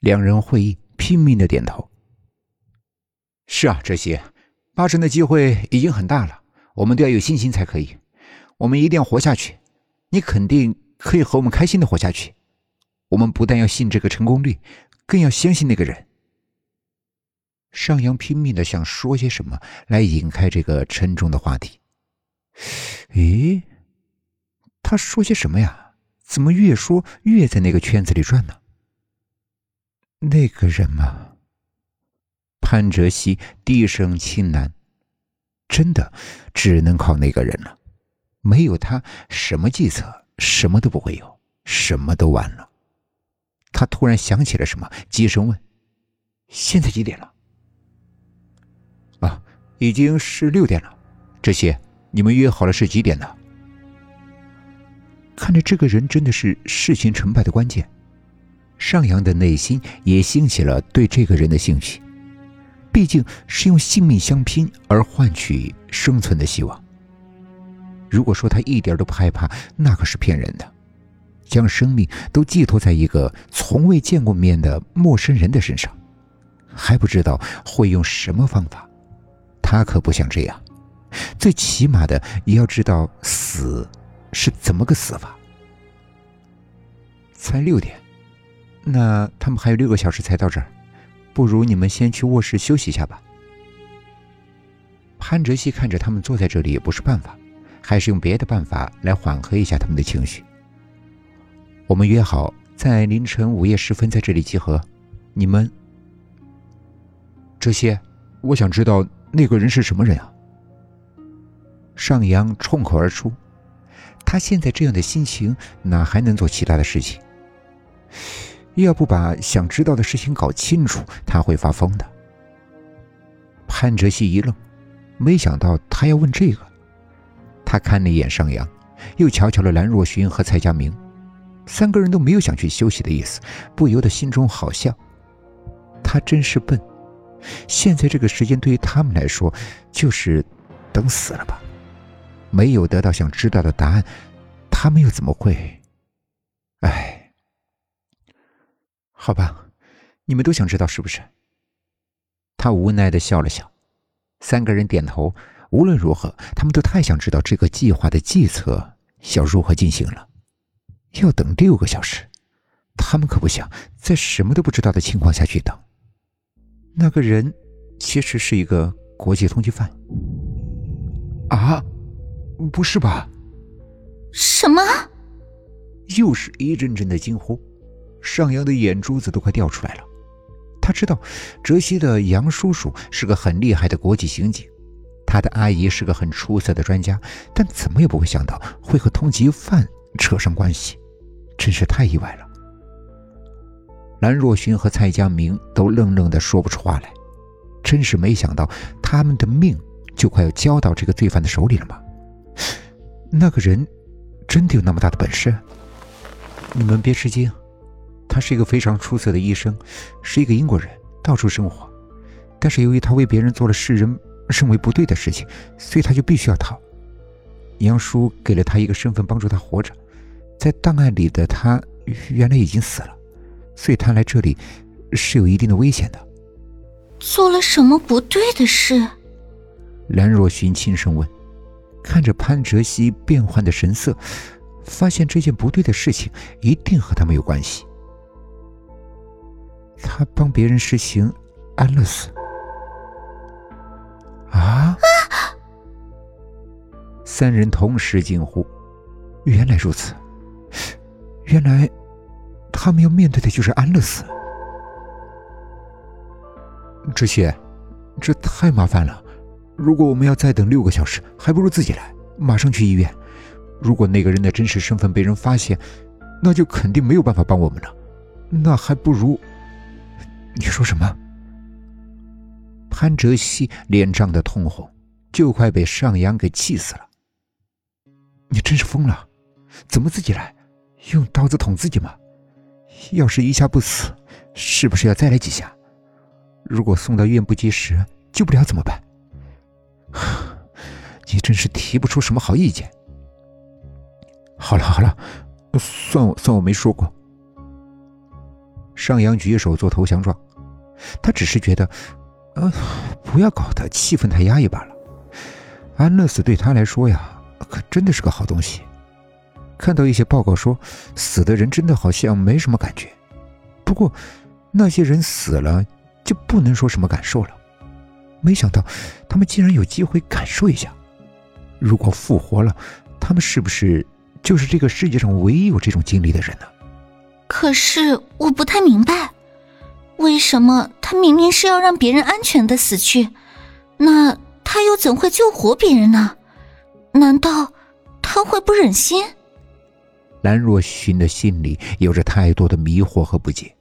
两人会意，拼命的点头。是啊，这些八成的机会已经很大了，我们都要有信心才可以。我们一定要活下去。你肯定可以和我们开心的活下去。我们不但要信这个成功率，更要相信那个人。尚阳拼命的想说些什么来引开这个沉重的话题。咦，他说些什么呀？怎么越说越在那个圈子里转呢？那个人吗？潘哲熙低声轻喃：“真的，只能靠那个人了。没有他，什么计策，什么都不会有，什么都完了。”他突然想起了什么，急声问：“现在几点了？”啊，已经是六点了。这些你们约好了是几点呢？看着这个人真的是事情成败的关键，尚阳的内心也兴起了对这个人的兴趣。毕竟是用性命相拼而换取生存的希望。如果说他一点都不害怕，那可是骗人的。将生命都寄托在一个从未见过面的陌生人的身上，还不知道会用什么方法。他可不想这样，最起码的也要知道死是怎么个死法。才六点，那他们还有六个小时才到这儿，不如你们先去卧室休息一下吧。潘哲熙看着他们坐在这里也不是办法，还是用别的办法来缓和一下他们的情绪。我们约好在凌晨午夜时分在这里集合，你们这些，我想知道。那个人是什么人啊？上扬冲口而出，他现在这样的心情，哪还能做其他的事情？要不把想知道的事情搞清楚，他会发疯的。潘哲熙一愣，没想到他要问这个。他看了一眼上扬，又瞧瞧了兰若寻和蔡佳明，三个人都没有想去休息的意思，不由得心中好笑。他真是笨。现在这个时间对于他们来说，就是等死了吧。没有得到想知道的答案，他们又怎么会？哎，好吧，你们都想知道是不是？他无奈的笑了笑。三个人点头。无论如何，他们都太想知道这个计划的计策要如何进行了。要等六个小时，他们可不想在什么都不知道的情况下去等。那个人其实是一个国际通缉犯。啊，不是吧？什么？又是一阵阵的惊呼，上扬的眼珠子都快掉出来了。他知道哲熙的杨叔叔是个很厉害的国际刑警，他的阿姨是个很出色的专家，但怎么也不会想到会和通缉犯扯上关系，真是太意外了。蓝若寻和蔡佳明都愣愣的说不出话来，真是没想到他们的命就快要交到这个罪犯的手里了吗？那个人真的有那么大的本事？你们别吃惊，他是一个非常出色的医生，是一个英国人，到处生活。但是由于他为别人做了世人认为不对的事情，所以他就必须要逃。杨叔给了他一个身份，帮助他活着。在档案里的他原来已经死了。所以他来这里是有一定的危险的。做了什么不对的事？兰若寻轻声问，看着潘哲熙变幻的神色，发现这件不对的事情一定和他没有关系。他帮别人实行安乐死。啊！三人同时惊呼：“原来如此！原来……”他们要面对的就是安乐死。这些，这太麻烦了。如果我们要再等六个小时，还不如自己来，马上去医院。如果那个人的真实身份被人发现，那就肯定没有办法帮我们了。那还不如……你说什么？潘哲熙脸涨得通红，就快被尚扬给气死了。你真是疯了！怎么自己来？用刀子捅自己吗？要是一下不死，是不是要再来几下？如果送到医院不及时，救不了怎么办？你真是提不出什么好意见。好了好了，算我算我没说过。尚扬举手做投降状。他只是觉得，呃，不要搞得气氛太压抑罢了。安乐死对他来说呀，可真的是个好东西。看到一些报告说，死的人真的好像没什么感觉。不过，那些人死了就不能说什么感受了。没想到，他们竟然有机会感受一下。如果复活了，他们是不是就是这个世界上唯一有这种经历的人呢？可是我不太明白，为什么他明明是要让别人安全的死去，那他又怎会救活别人呢？难道他会不忍心？兰若寻的心里有着太多的迷惑和不解。